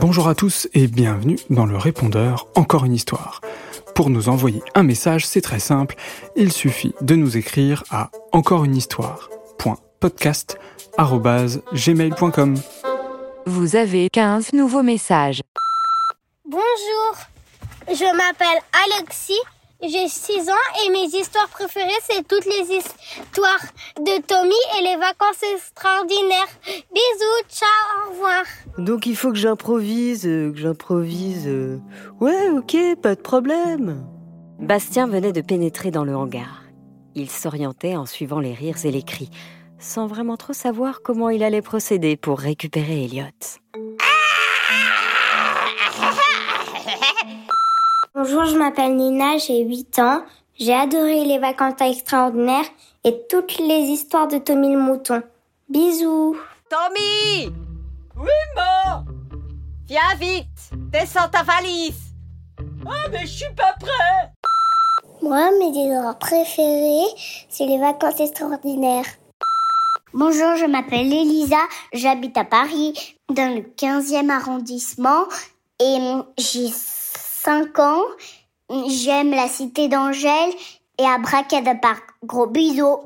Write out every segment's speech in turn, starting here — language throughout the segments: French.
Bonjour à tous et bienvenue dans le répondeur Encore une histoire. Pour nous envoyer un message, c'est très simple, il suffit de nous écrire à encoreunehistoire.podcast@gmail.com. Vous avez 15 nouveaux messages. Bonjour, je m'appelle Alexis, j'ai 6 ans et mes histoires préférées, c'est toutes les histoires de Tommy et les vacances extraordinaires. Bisous, ciao, au revoir. Donc il faut que j'improvise, euh, que j'improvise. euh. Ouais, ok, pas de problème. Bastien venait de pénétrer dans le hangar. Il s'orientait en suivant les rires et les cris, sans vraiment trop savoir comment il allait procéder pour récupérer Elliot. Bonjour, je m'appelle Nina, j'ai 8 ans. J'ai adoré les vacances extraordinaires et toutes les histoires de Tommy le mouton. Bisous. Tommy Oui, maman Viens vite Descends ta valise Ah, mais je suis pas prêt Moi, mes histoires préférées, c'est les vacances extraordinaires. Bonjour, je m'appelle Elisa, j'habite à Paris, dans le 15e arrondissement, et j'ai 5 ans. J'aime la cité d'Angèle et Abracadabra. Gros bisous.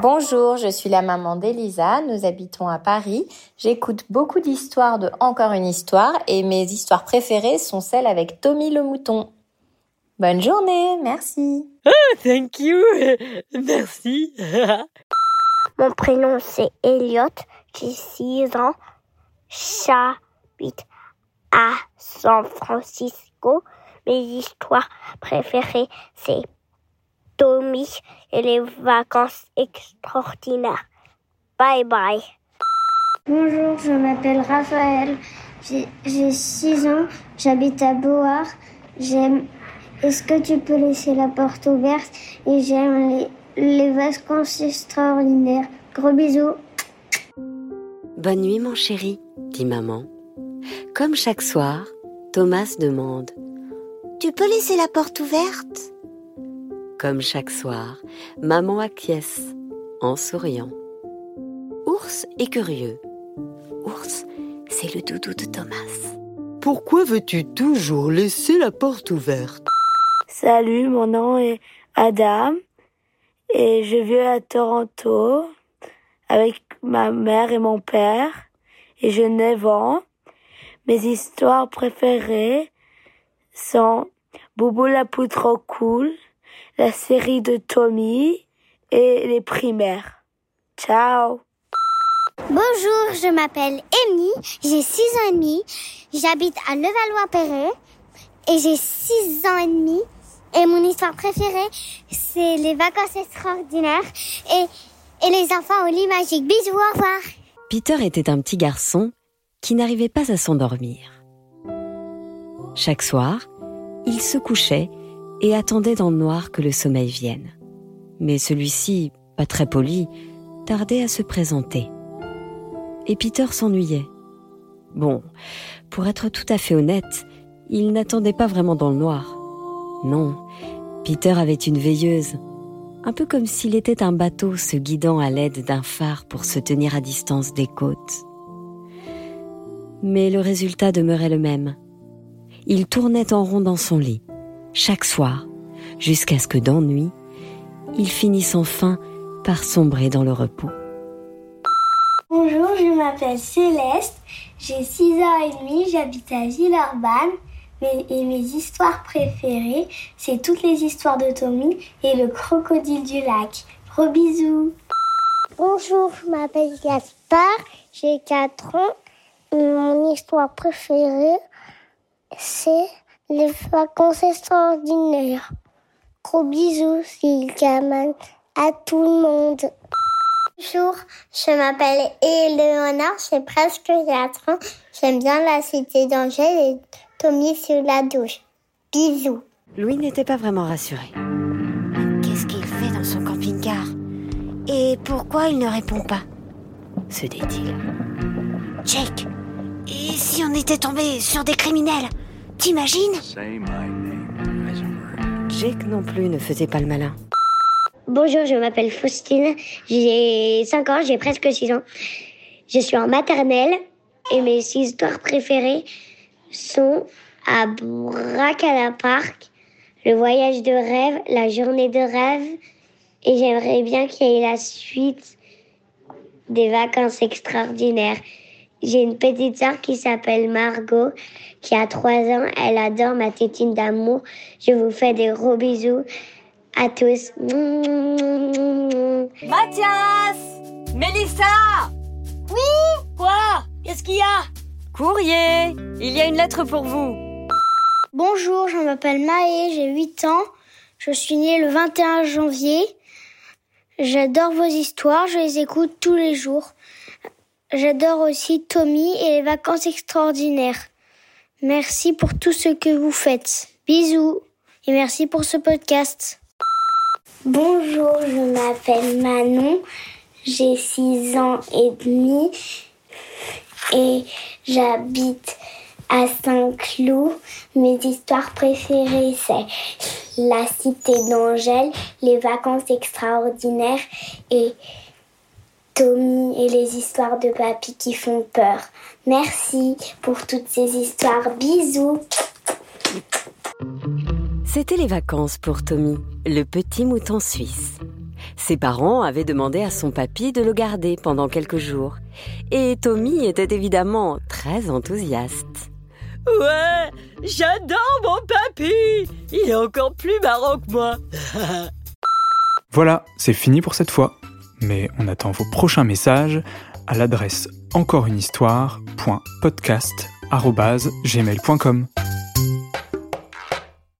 Bonjour, je suis la maman d'Elisa, nous habitons à Paris. J'écoute beaucoup d'histoires de Encore une histoire et mes histoires préférées sont celles avec Tommy le mouton. Bonne journée, merci. Thank you. Merci. Mon prénom c'est Elliot, j'ai 6 ans. J'habite à San Francisco. Mes histoires préférées c'est Tommy et les vacances extraordinaires. Bye bye. Bonjour, je m'appelle Raphaël. J'ai 6 ans. J'habite à Beauvoir. J'aime. Est-ce que tu peux laisser la porte ouverte? Et j'aime les, les vacances extraordinaires. Gros bisous. Bonne nuit, mon chéri, dit maman. Comme chaque soir, Thomas demande Tu peux laisser la porte ouverte? Comme chaque soir, maman acquiesce en souriant. Ours est curieux. Ours, c'est le doudou de Thomas. Pourquoi veux-tu toujours laisser la porte ouverte? Salut, mon nom est Adam et je vis à Toronto avec ma mère et mon père et j'ai 9 ans. Mes histoires préférées sont Bobo la poudre trop cool, la série de Tommy et les primaires. Ciao Bonjour, je m'appelle Amy, j'ai 6 ans et demi, j'habite à Levallois-Perret et j'ai 6 ans et demi et mon histoire préférée c'est les vacances extraordinaires et, et les enfants au lit magique. Bisous, au revoir. Peter était un petit garçon qui n'arrivait pas à s'endormir. Chaque soir, il se couchait et attendait dans le noir que le sommeil vienne. Mais celui-ci, pas très poli, tardait à se présenter. Et Peter s'ennuyait. Bon, pour être tout à fait honnête, il n'attendait pas vraiment dans le noir. Non, Peter avait une veilleuse, un peu comme s'il était un bateau se guidant à l'aide d'un phare pour se tenir à distance des côtes. Mais le résultat demeurait le même. Il tournait en rond dans son lit, chaque soir, jusqu'à ce que d'ennui, il finisse enfin par sombrer dans le repos. Bonjour, je m'appelle Céleste, j'ai 6 ans et demi, j'habite à Villeurbanne. Et mes histoires préférées, c'est toutes les histoires de Tommy et le crocodile du lac. Gros bisous. Bonjour, je m'appelle Gaspard, j'ai 4 ans. Mon histoire préférée, c'est les vacances extraordinaires. Gros bisous, Silkaman, à tout le monde. Bonjour, je m'appelle Éléonore, j'ai presque 4 ans. J'aime bien la cité d'Angèle et Tommy sur la douche. Bisous. Louis n'était pas vraiment rassuré. Qu'est-ce qu'il fait dans son camping-car? Et pourquoi il ne répond pas? Se dit-il. Jake Et si on était tombé sur des criminels T'imagines Jake non plus ne faisait pas le malin. Bonjour, je m'appelle Faustine, j'ai 5 ans, j'ai presque 6 ans. Je suis en maternelle et mes histoires préférées sont à Bracala Park, le voyage de rêve, la journée de rêve et j'aimerais bien qu'il y ait la suite des vacances extraordinaires. J'ai une petite sœur qui s'appelle Margot, qui a trois ans. Elle adore ma tétine d'amour. Je vous fais des gros bisous à tous. Mathias Mélissa Oui Quoi? Qu'est-ce qu'il y a? Courrier Il y a une lettre pour vous. Bonjour, je m'appelle Maë, j'ai 8 ans. Je suis née le 21 janvier. J'adore vos histoires, je les écoute tous les jours. J'adore aussi Tommy et les vacances extraordinaires. Merci pour tout ce que vous faites. Bisous et merci pour ce podcast. Bonjour, je m'appelle Manon, j'ai 6 ans et demi et j'habite à Saint-Cloud. Mes histoires préférées, c'est La Cité d'Angèle, Les Vacances extraordinaires et Tommy et les histoires de papy qui font peur. Merci pour toutes ces histoires. Bisous. C'était les vacances pour Tommy, le petit mouton suisse. Ses parents avaient demandé à son papy de le garder pendant quelques jours. Et Tommy était évidemment très enthousiaste. Ouais, j'adore mon papy Il est encore plus marrant que moi Voilà, c'est fini pour cette fois. Mais on attend vos prochains messages à l'adresse encoreunehistoire.podcast.gmail.com.